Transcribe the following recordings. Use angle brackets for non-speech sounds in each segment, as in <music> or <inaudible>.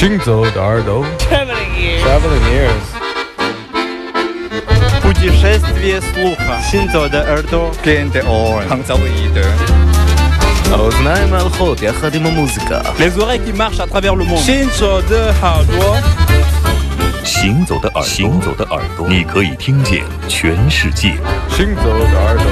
行走的耳朵 Traveling ears. Traveling ears Путешествие слуха. Синзо de Erdo. Gente on. Hanzaoide. האוזניים ההלכות יחד עם המוזיקה Les oreilles qui marchent à travers le monde. Shinzo de 耳朵。行走的耳朵，行走的耳朵，你可以听见全世界。行走的耳朵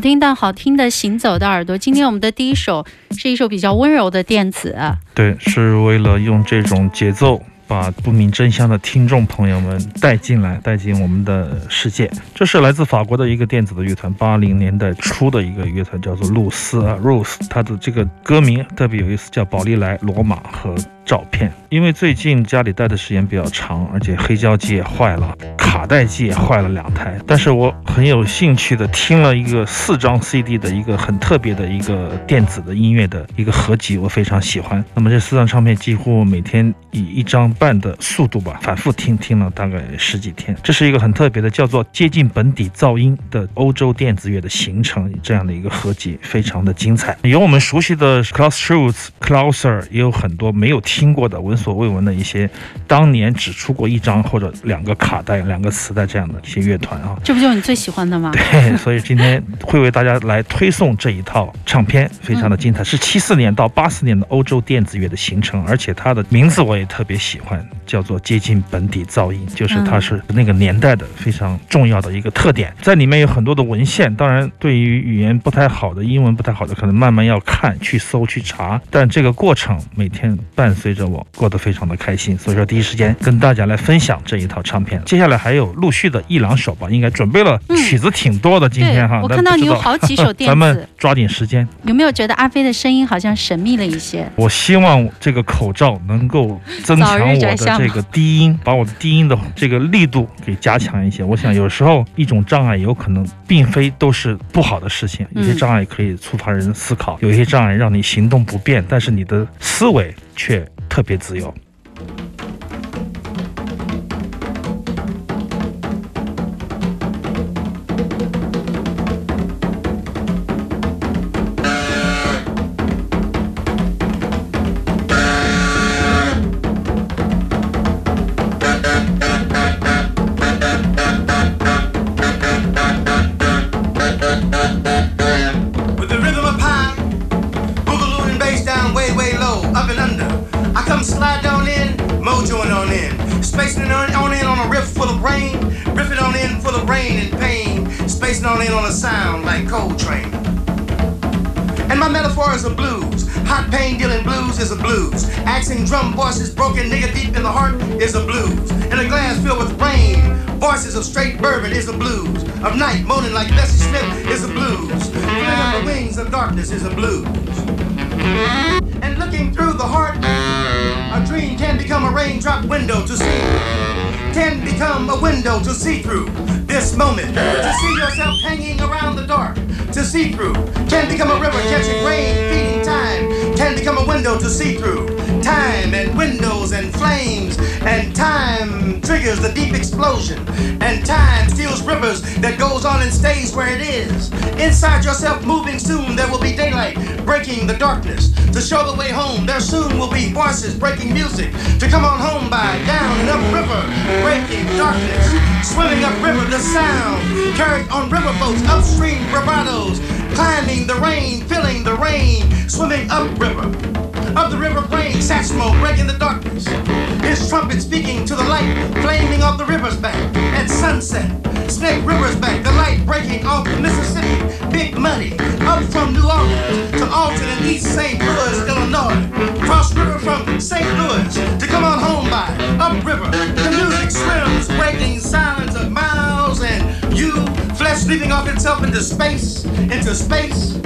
听但好听的《行走的耳朵》。今天我们的第一首是一首比较温柔的电子，对，是为了用这种节奏。把不明真相的听众朋友们带进来，带进我们的世界。这是来自法国的一个电子的乐团，八零年代初的一个乐团，叫做露丝啊，Rose。它的这个歌名特别有意思，叫《宝丽来罗马和照片》。因为最近家里待的时间比较长，而且黑胶机也坏了，带机也坏了两台。但是我很有兴趣的听了一个四张 CD 的一个很特别的一个电子的音乐的一个合集，我非常喜欢。那么这四张唱片几乎每天以一张半的速度吧，反复听听了大概十几天。这是一个很特别的，叫做接近本底噪音的欧洲电子乐的形成这样的一个合集，非常的精彩。有我们熟悉的 Klaus Schulze、Klauser，也有很多没有听过的闻。所未闻的一些，当年只出过一张或者两个卡带、两个磁带这样的一些乐团啊，这不就是你最喜欢的吗？对，所以今天会为大家来推送这一套唱片，非常的精彩，是七四年到八四年的欧洲电子乐的形成，而且它的名字我也特别喜欢，叫做接近本底噪音，就是它是那个年代的非常重要的一个特点，在里面有很多的文献，当然对于语言不太好的、英文不太好的，可能慢慢要看、去搜、去查，但这个过程每天伴随着我过。得非常的开心，所以说第一时间跟大家来分享这一套唱片。接下来还有陆续的一两首吧，应该准备了曲子挺多的。今天哈，我看到你有好几首电子，<laughs> 咱们抓紧时间。有没有觉得阿飞的声音好像神秘了一些？我希望这个口罩能够增强我的这个低音，把我的低音的这个力度给加强一些。我想有时候一种障碍有可能并非都是不好的事情，有些障碍可以触发人思考，有些障碍让你行动不便，但是你的思维却。特别自由。Drum voices broken nigga deep in the heart is a blues. In a glass filled with rain, voices of straight bourbon is a blues. Of night moaning like Bessie Smith is a blues. Feeling the wings of darkness is a blues. And looking through the heart, a dream can become a raindrop window to see. Can become a window to see through this moment. To see yourself hanging around the dark. To see through. Can become a river catching rain, feeding time. Can become a window to see through time and windows and flames and time triggers the deep explosion and time steals rivers that goes on and stays where it is. Inside yourself moving soon there will be daylight breaking the darkness. To show the way home there soon will be voices breaking music. To come on home by down and up river breaking darkness. Swimming up river the sound carried on river boats upstream bravados climbing the rain filling the rain swimming up river of the river playing smoke breaking the darkness. His trumpet speaking to the light, flaming off the river's bank at sunset. Snake River's bank, the light breaking off the Mississippi, Big Muddy, up from New Orleans to Alton and East St. Louis, Illinois. Cross river from St. Louis to come on home by, up river. The music swims, breaking silence of miles and you, flesh leaping off itself into space, into space.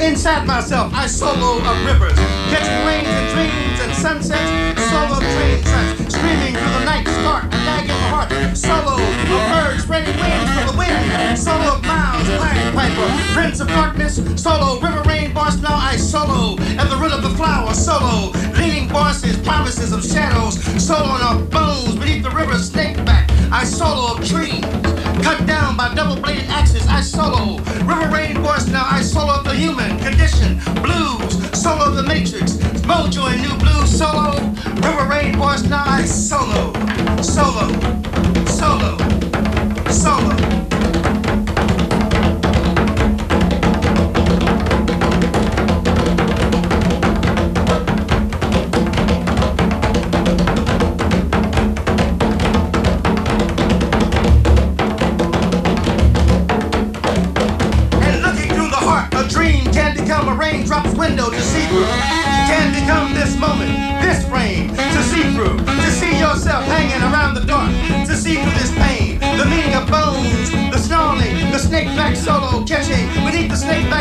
Inside myself, I solo of rivers, catching rains and dreams and sunsets, solo train tracks, screaming through the night, start, a gag in the heart, solo of birds spreading wings for the wind, solo of miles, Black Piper, Prince of Darkness, solo river rain boss, now I solo, at the root of the flower, solo, leaning voices, promises of shadows, soloing of bones beneath the river snake back, I solo of trees. Cut down by double-bladed axes, I solo. River Rain voice now, Solo. Solo.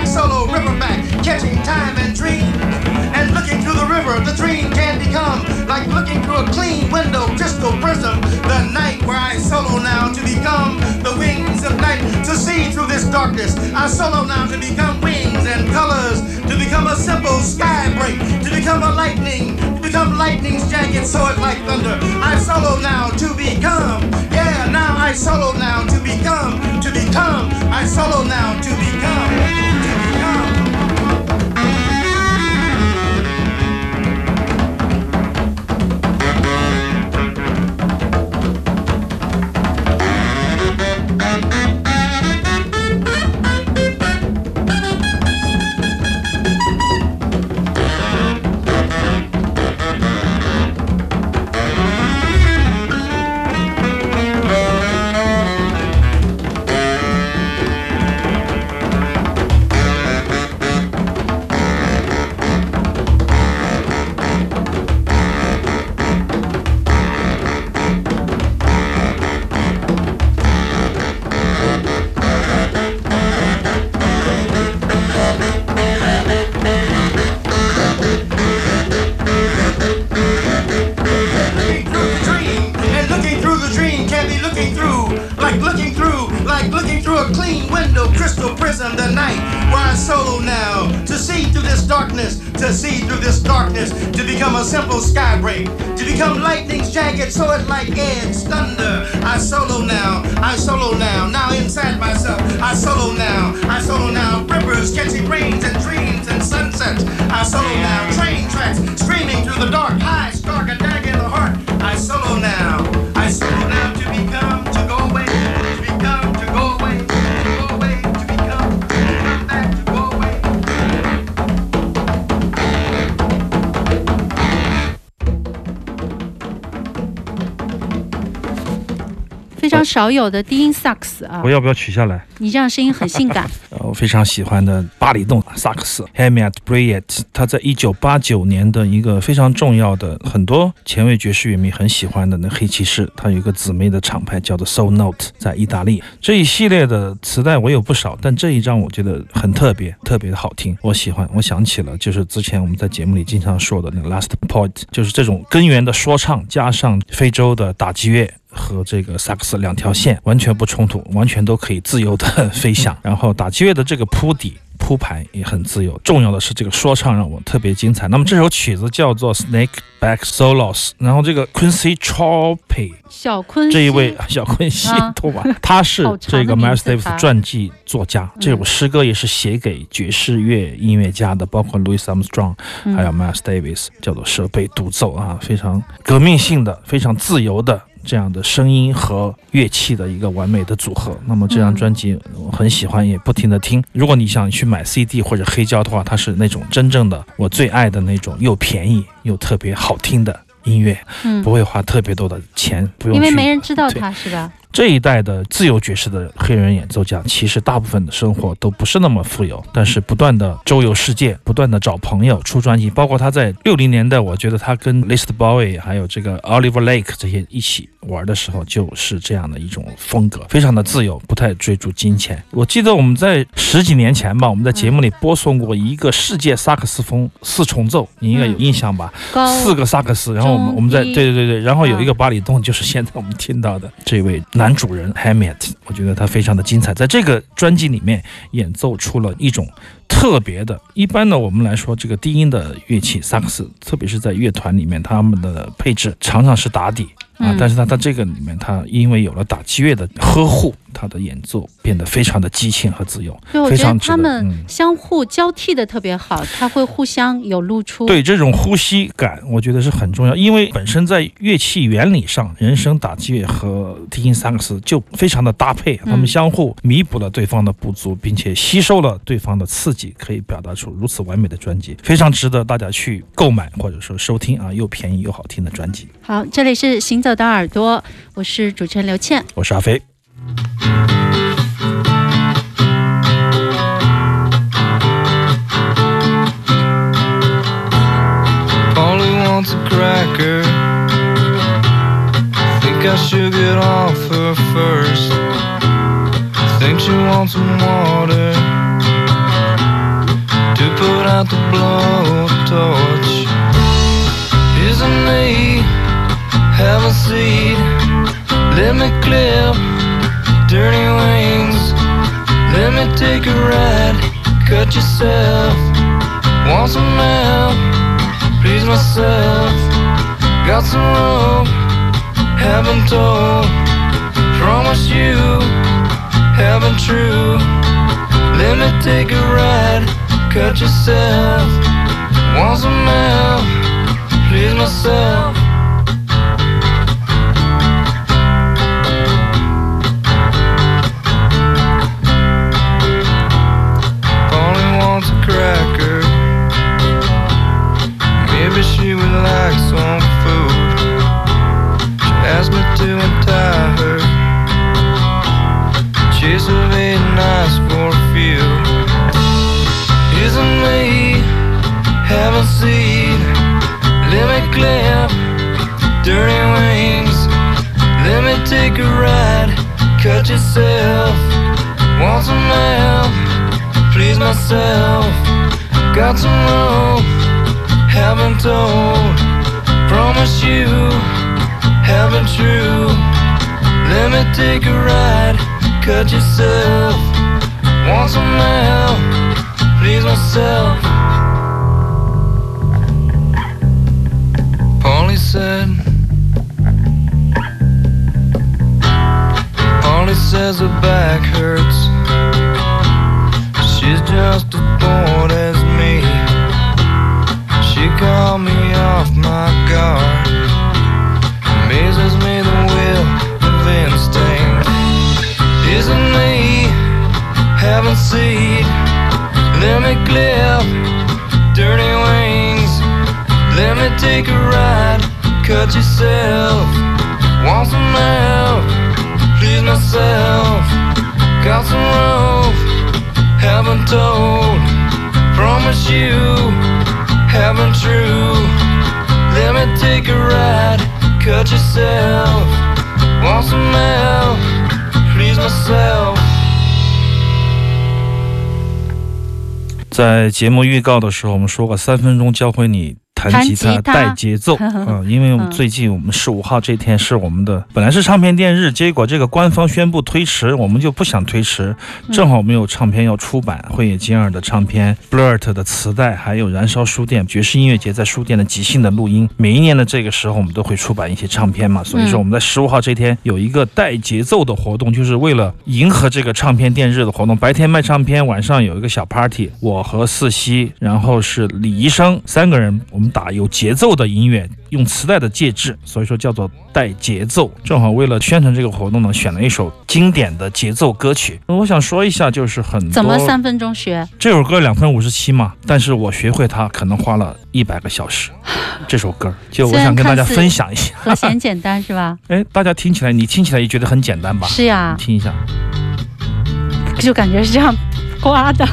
Solo, riverback, catching time and dream. And looking through the river, the dream can become like looking through a clean window, crystal prism. The night where I solo now to become the wings of night, to see through this darkness. I solo now to become wings and colors, to become a simple sky break, to become a lightning, to become lightning's jagged sword like thunder. I solo now to become, yeah, now I solo now to become, to become, I solo now to become. Clean window, crystal prism, the night I solo now to see through this darkness, to see through this darkness, to become a simple sky break, to become lightning's jagged sword like edge, thunder. I solo now, I solo now, now inside myself, I solo now, I solo now, rivers catching rains and dreams and sunsets. I solo now, train tracks streaming through the dark, high, stark, a dagger in the heart. I solo now, I solo now 少有的低音萨克斯啊我，要不要取下来？你这样声音很性感。<laughs> 呃，我非常喜欢的巴里顿萨克斯 Hamiet Bryant，他在一九八九年的一个非常重要的，很多前卫爵士乐迷很喜欢的那黑骑士，他有一个姊妹的厂牌叫做 Soul Note，在意大利。这一系列的磁带我有不少，但这一张我觉得很特别，特别的好听，我喜欢。我想起了就是之前我们在节目里经常说的那个 Last Point，就是这种根源的说唱加上非洲的打击乐。和这个萨克斯两条线完全不冲突，完全都可以自由的飞翔。然后打击乐的这个铺底。铺排也很自由，重要的是这个说唱让我特别精彩。那么这首曲子叫做《Snake Back Solos》，然后这个 Quincy Chope 小昆这一位 <laughs> 小昆西啊托吧，他是这个 Miles 字 Davis 他传记作家。这首诗歌也是写给爵士乐音乐家的，包括 Louis Armstrong，还有 Miles Davis，叫做设备独奏啊，非常革命性的、非常自由的。这样的声音和乐器的一个完美的组合，那么这张专辑我很喜欢，也不停的听。如果你想去买 CD 或者黑胶的话，它是那种真正的我最爱的那种，又便宜又特别好听的音乐，嗯不会花特别多的钱，不用因为没人知道对他是吧？这一代的自由爵士的黑人演奏家，其实大部分的生活都不是那么富有，但是不断的周游世界，不断的找朋友出专辑，包括他在六零年代，我觉得他跟 List Bowie 还有这个 Oliver Lake 这些一起玩的时候，就是这样的一种风格，非常的自由，不太追逐金钱。我记得我们在十几年前吧，我们在节目里播送过一个世界萨克斯风四重奏，你应该有印象吧？高四个萨克斯，然后我们我们在对对对对，然后有一个啊巴里洞，就是现在我们听到的这位男主人 Hammett，我觉得他非常的精彩，在这个专辑里面演奏出了一种特别的。一般呢，我们来说这个低音的乐器萨克斯，特别是在乐团里面，他们的配置常常是打底。啊，但是他在这个里面，他因为有了打击乐的呵护，他的演奏变得非常的激情和自由，对，我觉得非常。他们嗯相互交替的特别好，他会互相有露出。对这种呼吸感，我觉得是很重要，因为本身在乐器原理上，人声打击乐和低音萨克斯就非常的搭配，他们相互弥补了对方的不足，并且吸收了对方的刺激，可以表达出如此完美的专辑，非常值得大家去购买或者说收听啊，又便宜又好听的专辑。好，这里是行走的耳朵，我是主持人刘倩。我是阿飞。All who wants a cracker. Think I should get off her first. Think she wants some water to put out the blowtorch. Isn't me? Have a seat. Let me clip dirty wings. Let me take a ride. Cut yourself. Want some help? Please myself. Got some rope. Haven't told. Promise you. Haven't true. Let me take a ride. Cut yourself. Want some help? Please myself. Maybe she would like some food. She asked me to untie her. Chase of eight nights for a few. Isn't me? Haven't seen. Let me clip dirty wings. Let me take a ride. Cut yourself. Want some help? Please myself. Got some rope. Haven't told. Promise you. Haven't true. Let me take a ride. Cut yourself. Want some help? Please myself. Polly said. Polly says her back hurts. She's just a bored as me. Off my guard. Amazes me the will of instinct. Isn't me? Haven't seen. Let me clip dirty wings. Let me take a ride. Cut yourself. Want some help? Please myself. Got some rope. Haven't told. Promise you. Haven't true. Let me take a ride. Cut yourself. Want some help? Please myself. 在节目预告的时候，我们说过三分钟教会你弹吉他带节奏。啊、<laughs> 因为我们嗯最近我们十五号这天是我们的本来是唱片店日，结果这个官方宣布推迟，我们就不想推迟，正好我们有唱片要出版，慧野金二的唱片，Blurt 的磁带，还有燃烧书店爵士音乐节在书店的即兴的录音。每一年的这个时候，我们都会出版一些唱片嘛，所以说我们在十五号这天有一个带节奏的活动，就是为了迎合这个唱片店日的活动。白天卖唱片，晚上有一个小 party，我和四西，然后是李医生三个人，我们打有节奏的音乐，用磁带的介质，所以说叫做带节奏。正好为了宣传这个活动呢，选了一首经典的节奏歌曲。我想说一下，就是很多怎么三分钟学？这首歌两分五十七嘛，但是我学会它可能花了一百个小时。这首歌，就我想跟大家分享一下。和弦简单是吧？<laughs> 哎，大家听起来，你听起来也觉得很简单吧？是呀你，听一下，就感觉是这样刮的。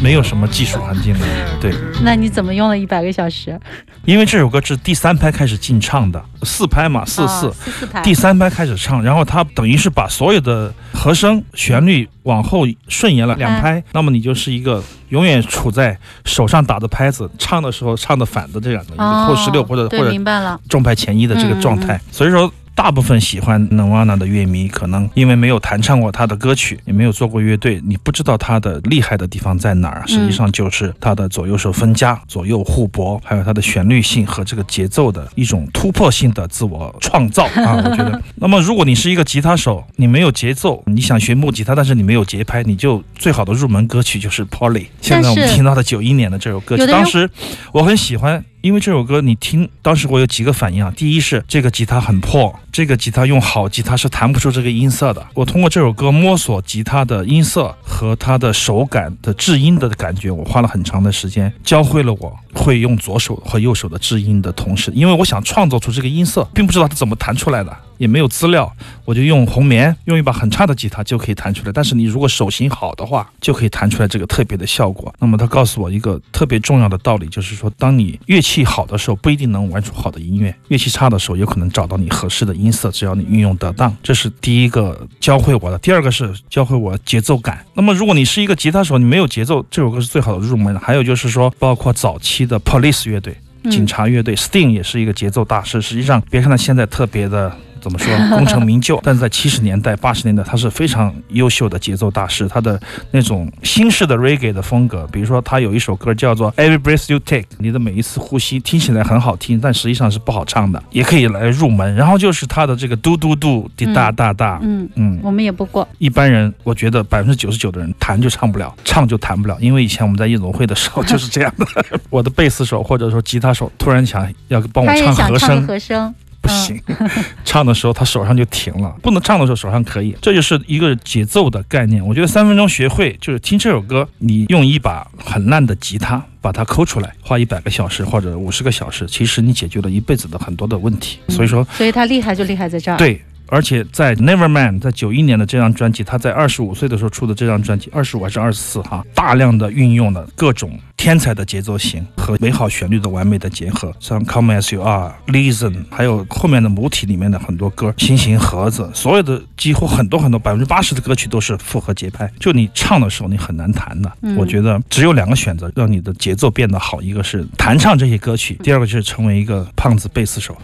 没有什么技术含金量。对，那你怎么用了一百个小时？因为这首歌是第三拍开始进唱的，四拍嘛，四四。哦四四拍。第三拍开始唱，然后他等于是把所有的和声、旋律往后顺延了两拍，那么你就是一个永远处在手上打的拍子，唱的时候唱的反的这样的一个哦后十六或者，或者明白了。重拍前一的这个状态。所以说，大部分喜欢 Nirvana 的乐迷，可能因为没有弹唱过他的歌曲，也没有做过乐队，你不知道他的厉害的地方在哪儿。实际上就是他的左右手分家、左右互搏，还有他的旋律性和这个节奏的一种突破性的自我创造啊！<laughs> 我觉得，那么如果你是一个吉他手，你没有节奏，你想学木吉他，但是你没有节拍，你就最好的入门歌曲就是 Polly。现在我们听到的九一年的这首歌曲，当时我很喜欢，因为这首歌你听，当时我有几个反应啊。第一是这个吉他很破，这个吉他用好吉他是弹不出这个音色的。我通过这首歌摸索吉他的音色和它的手感的制音的感觉，我花了很长的时间，教会了我会用左手和右手的制音的同时，因为我想创造出这个音色，并不知道它怎么弹出来的。也没有资料，我就用红棉，用一把很差的吉他就可以弹出来。但是你如果手型好的话，就可以弹出来这个特别的效果。那么他告诉我一个特别重要的道理，就是说，当你乐器好的时候，不一定能玩出好的音乐；乐器差的时候，有可能找到你合适的音色，只要你运用得当。这是第一个教会我的。第二个是教会我节奏感。那么如果你是一个吉他手，你没有节奏，这首歌是最好的入门。还有就是说，包括早期的 Police 乐队。警察乐队，Sting 也是一个节奏大师。实际上，别看他现在特别的。怎么说 <laughs> 功成名就？但是在七十年代、八十年代，他是非常优秀的节奏大师。他的那种新式的 reggae 的风格，比如说他有一首歌叫做 Every Breath You Take，你的每一次呼吸听起来很好听，但实际上是不好唱的，也可以来入门。然后就是他的这个嘟嘟嘟滴哒哒哒，嗯嗯，我们也不过。一般人我觉得百分之九十九的人弹就唱不了，唱就弹不了，因为以前我们在夜总会的时候 <laughs> 就是这样的。我的贝斯手或者说吉他手突然想要帮我唱和声，和声。不行，<laughs> 唱的时候他手上就停了，不能唱的时候手上可以，这就是一个节奏的概念。我觉得三分钟学会就是听这首歌，你用一把很烂的吉他把它抠出来，花一百个小时或者五十个小时，其实你解决了一辈子的很多的问题。所以说，所以他厉害就厉害在这儿。对。而且在 Neverman 在九一年的这张专辑，他在二十五岁的时候出的这张专辑，二十五还是二十四哈，大量的运用了各种天才的节奏型和美好旋律的完美的结合，像 Come As You Are、Listen，还有后面的母体里面的很多歌，星星盒子，所有的几乎很多很多百分之八十的歌曲都是复合节拍，就你唱的时候你很难弹的。我觉得只有两个选择让你的节奏变得好，一个是弹唱这些歌曲，第二个就是成为一个胖子贝斯手，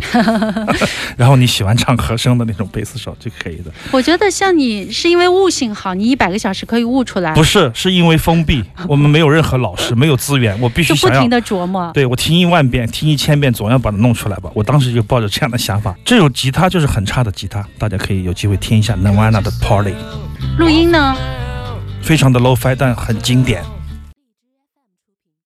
<laughs> 然后你喜欢唱和声的那种。贝斯手就可以的。我觉得像你是因为悟性好，你一百个小时可以悟出来。不是，是因为封闭，我们没有任何老师，没有资源，我必须不停的琢磨。对我听一万遍，听一千遍，总要把它弄出来吧。我当时就抱着这样的想法。这首吉他就是很差的吉他，大家可以有机会听一下 Nirvana 的 Party。录音呢？非常的 low fi，但很经典。